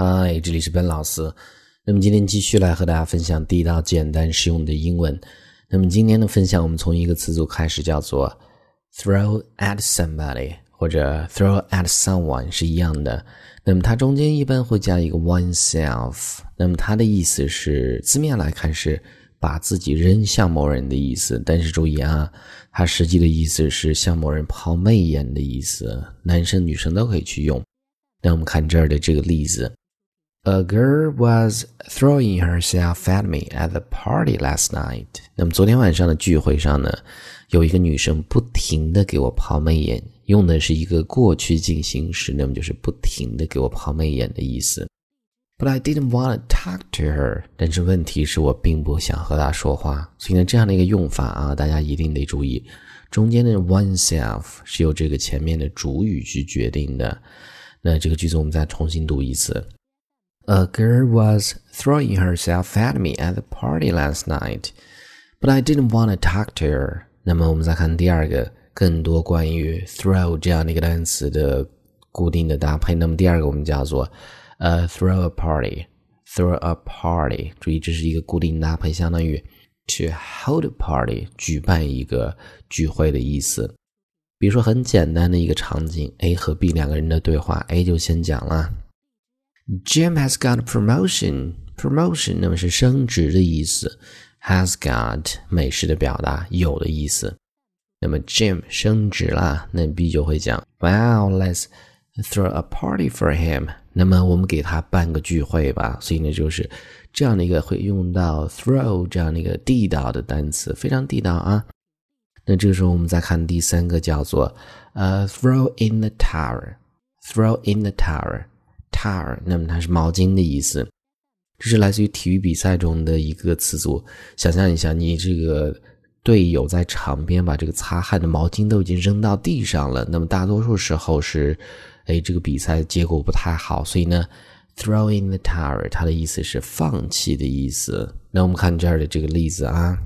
嗨，这里是本老师。那么今天继续来和大家分享地道、简单、实用的英文。那么今天的分享，我们从一个词组开始，叫做 throw at somebody 或者 throw at someone 是一样的。那么它中间一般会加一个 oneself。那么它的意思是字面来看是把自己扔向某人的意思，但是注意啊，它实际的意思是向某人抛媚眼的意思，男生女生都可以去用。那我们看这儿的这个例子。A girl was throwing herself at me at the party last night。那么昨天晚上的聚会上呢，有一个女生不停的给我抛媚眼，用的是一个过去进行时，那么就是不停的给我抛媚眼的意思。But I didn't want to talk to her。但是问题是我并不想和她说话，所以呢，这样的一个用法啊，大家一定得注意，中间的 oneself 是由这个前面的主语去决定的。那这个句子我们再重新读一次。A girl was throwing herself at me at the party last night, but I didn't want to talk to her. 那么我们再看第二个，更多关于 throw 这样的一个单词的固定的搭配。那么第二个我们叫做呃 throw a party, throw a party。注意这是一个固定搭配，相当于 to hold a party 举办一个聚会的意思。比如说很简单的一个场景，A 和 B 两个人的对话，A 就先讲了。Jim has got promotion. Promotion 那么是升职的意思，has got 美式的表达有的意思。那么 Jim 升职了，那 B 就会讲，Well, let's throw a party for him。那么我们给他办个聚会吧。所以呢，就是这样的一个会用到 throw 这样的一个地道的单词，非常地道啊。那这个时候我们再看第三个，叫做呃 throw in the tower。Throw in the tower。towel，那么它是毛巾的意思，这是来自于体育比赛中的一个词组。想象一下，你这个队友在场边把这个擦汗的毛巾都已经扔到地上了，那么大多数时候是，哎，这个比赛结果不太好，所以呢，throw in the towel，它的意思是放弃的意思。那我们看这儿的这个例子啊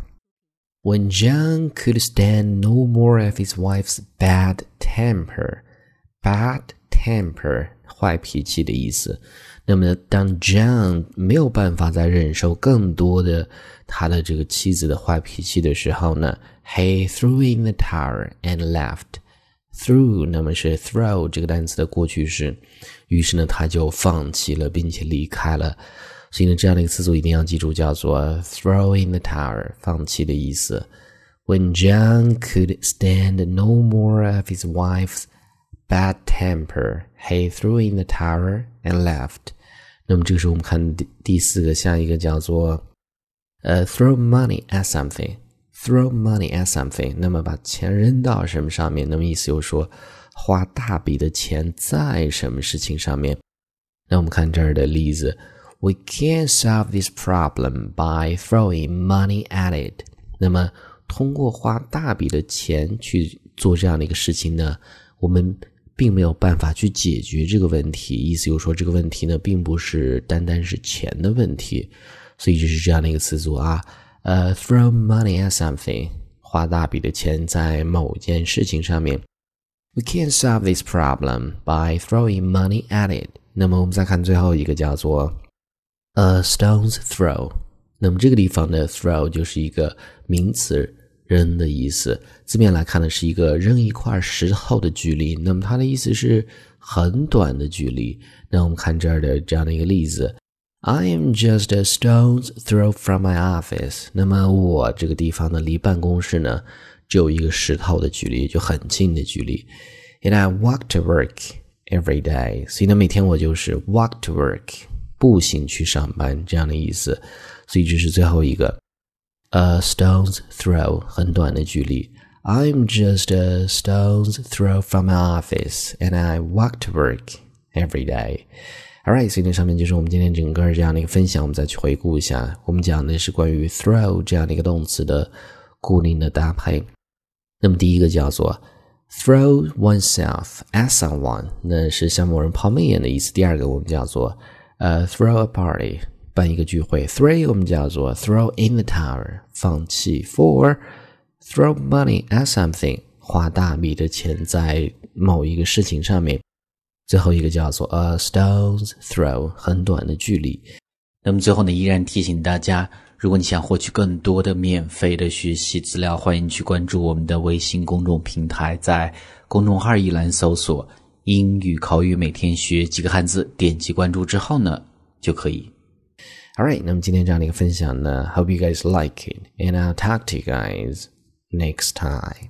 ，When John could stand no more of his wife's bad temper，bad temper。坏脾气的意思。那么，当 John 没有办法再忍受更多的他的这个妻子的坏脾气的时候呢，He threw in the towel and left. Threw 那么是 throw 这个单词的过去式，于是呢他就放弃了，并且离开了。所以呢，这样的一个词组一定要记住，叫做 throw in the towel，放弃的意思。When John could stand no more of his wife's bad temper, he threw in the towel and left. 那么这个时候我们看第第四个，下一个叫做呃、，throw money at something。throw money at something，那么把钱扔到什么上面？那么意思就是说，花大笔的钱在什么事情上面？那我们看这儿的例子，We can't solve this problem by throwing money at it。那么通过花大笔的钱去做这样的一个事情呢，我们并没有办法去解决这个问题，意思就是说这个问题呢，并不是单单是钱的问题，所以就是这样的一个词组啊，呃，throw money at something，花大笔的钱在某件事情上面。We can't solve this problem by throwing money at it。那么我们再看最后一个叫做，a stone's throw。那么这个地方的 throw 就是一个名词。扔的意思，字面来看呢，是一个扔一块石头的距离。那么它的意思是很短的距离。那我们看这儿的这样的一个例子：I am just a stone's throw from my office。那么我这个地方呢，离办公室呢只有一个石头的距离，就很近的距离。And I walk to work every day。所以呢，每天我就是 walk to work，步行去上班这样的意思。所以这是最后一个。a stone's throw 很短的距离。I'm just a stone's throw from my office, and I walk to work every day. Alright，所以那上面就是我们今天整个这样的一个分享。我们再去回顾一下，我们讲的是关于 throw 这样的一个动词的固定的搭配。那么第一个叫做 throw oneself at someone，那是向某人抛媚眼的意思。第二个我们叫做呃 throw a party。 办一个聚会。Three 我们叫做 throw in the towel，放弃。Four throw money at something，花大笔的钱在某一个事情上面。最后一个叫做 a stone's throw，很短的距离。那么最后呢，依然提醒大家，如果你想获取更多的免费的学习资料，欢迎去关注我们的微信公众平台，在公众号一栏搜索“英语口语每天学几个汉字”，点击关注之后呢，就可以。Alright，那么今天这样的一个分享呢，Hope you guys like it，and I'll talk to you guys next time.